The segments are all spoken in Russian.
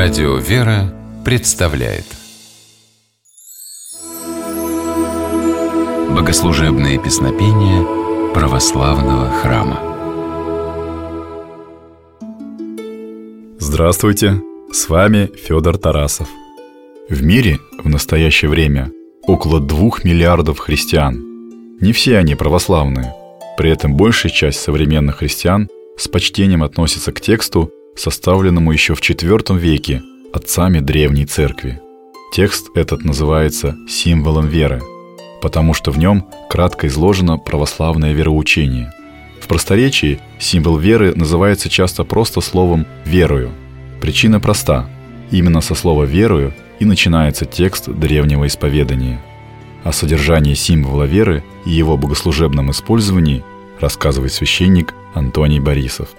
Радио «Вера» представляет Богослужебные песнопения православного храма Здравствуйте! С вами Федор Тарасов. В мире в настоящее время около двух миллиардов христиан. Не все они православные. При этом большая часть современных христиан с почтением относится к тексту, составленному еще в IV веке отцами древней церкви. Текст этот называется символом веры, потому что в нем кратко изложено православное вероучение. В просторечии символ веры называется часто просто словом «верую». Причина проста. Именно со слова «верую» и начинается текст древнего исповедания. О содержании символа веры и его богослужебном использовании рассказывает священник Антоний Борисов –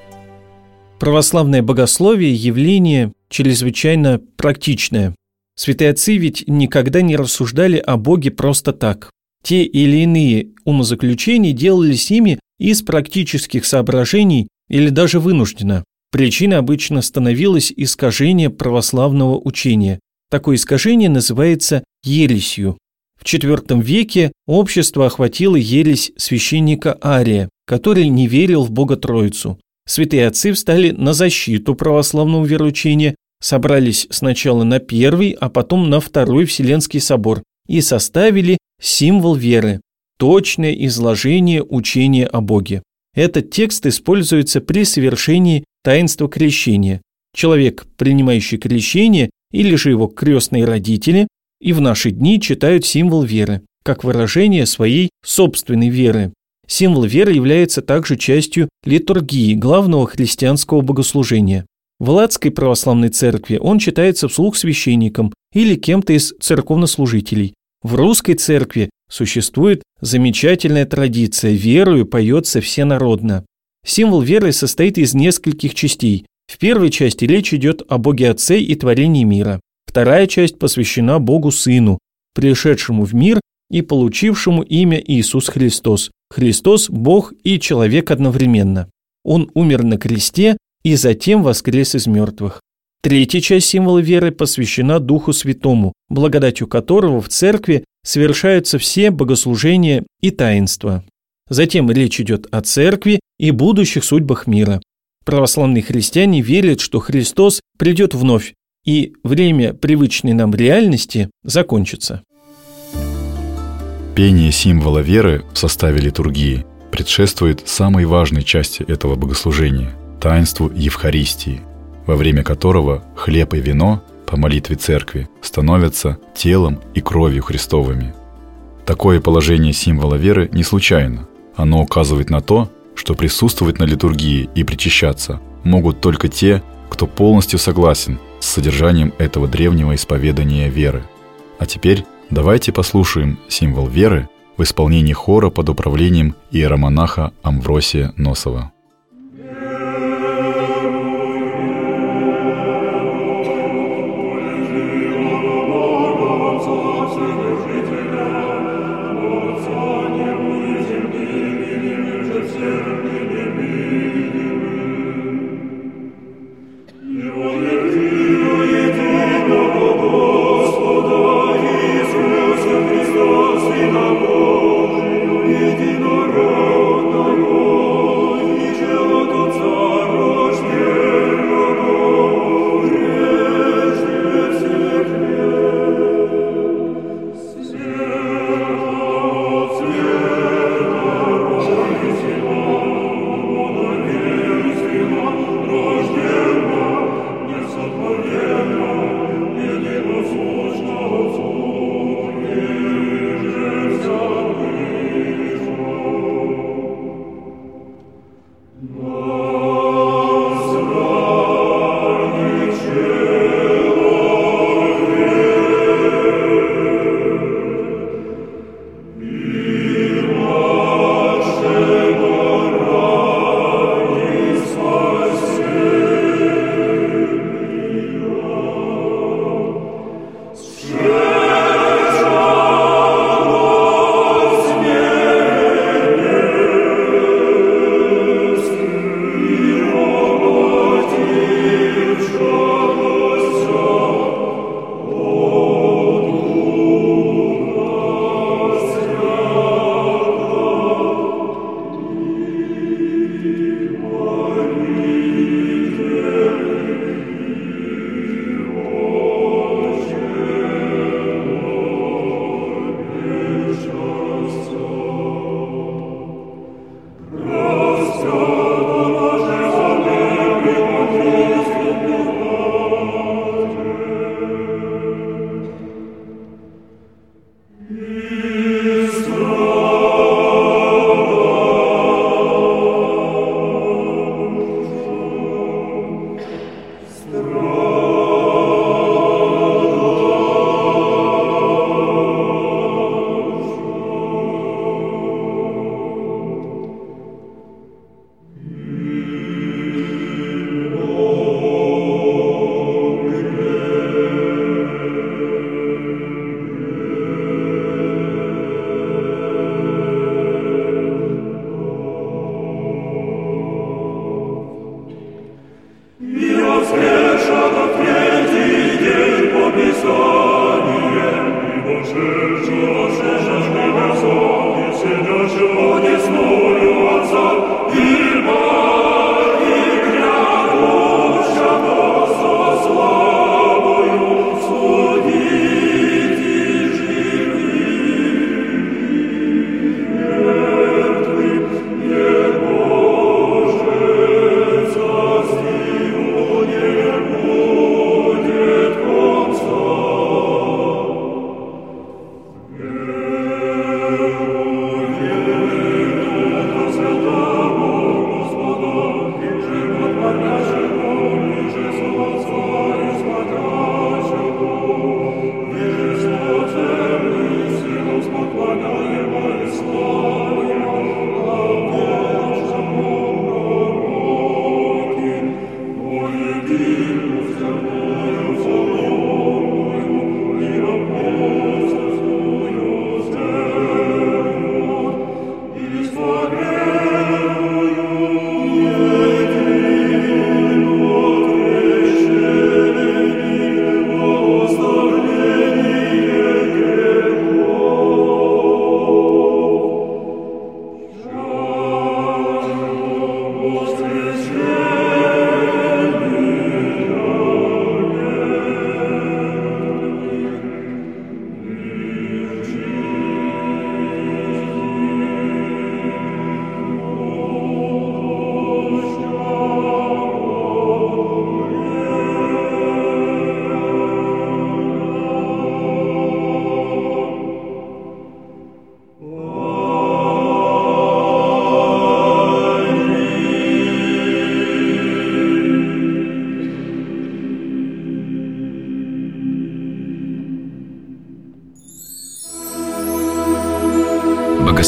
Православное богословие – явление чрезвычайно практичное. Святые отцы ведь никогда не рассуждали о Боге просто так. Те или иные умозаключения делались ими из практических соображений или даже вынужденно. Причиной обычно становилось искажение православного учения. Такое искажение называется ересью. В IV веке общество охватило ересь священника Ария, который не верил в Бога Троицу святые отцы встали на защиту православного вероучения, собрались сначала на первый, а потом на второй Вселенский собор и составили символ веры – точное изложение учения о Боге. Этот текст используется при совершении таинства крещения. Человек, принимающий крещение, или же его крестные родители, и в наши дни читают символ веры, как выражение своей собственной веры. Символ веры является также частью литургии, главного христианского богослужения. В Ладской православной церкви он читается вслух священником или кем-то из церковнослужителей. В русской церкви существует замечательная традиция «верою поется всенародно». Символ веры состоит из нескольких частей. В первой части речь идет о Боге Отце и творении мира. Вторая часть посвящена Богу Сыну, пришедшему в мир и получившему имя Иисус Христос. Христос – Бог и человек одновременно. Он умер на кресте и затем воскрес из мертвых. Третья часть символа веры посвящена Духу Святому, благодатью которого в церкви совершаются все богослужения и таинства. Затем речь идет о церкви и будущих судьбах мира. Православные христиане верят, что Христос придет вновь, и время привычной нам реальности закончится. Пение символа веры в составе литургии предшествует самой важной части этого богослужения – таинству Евхаристии, во время которого хлеб и вино по молитве церкви становятся телом и кровью Христовыми. Такое положение символа веры не случайно. Оно указывает на то, что присутствовать на литургии и причащаться могут только те, кто полностью согласен с содержанием этого древнего исповедания веры. А теперь Давайте послушаем символ веры в исполнении хора под управлением иеромонаха Амвросия Носова.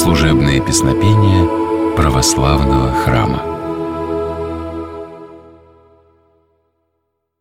Богослужебные песнопения православного храма.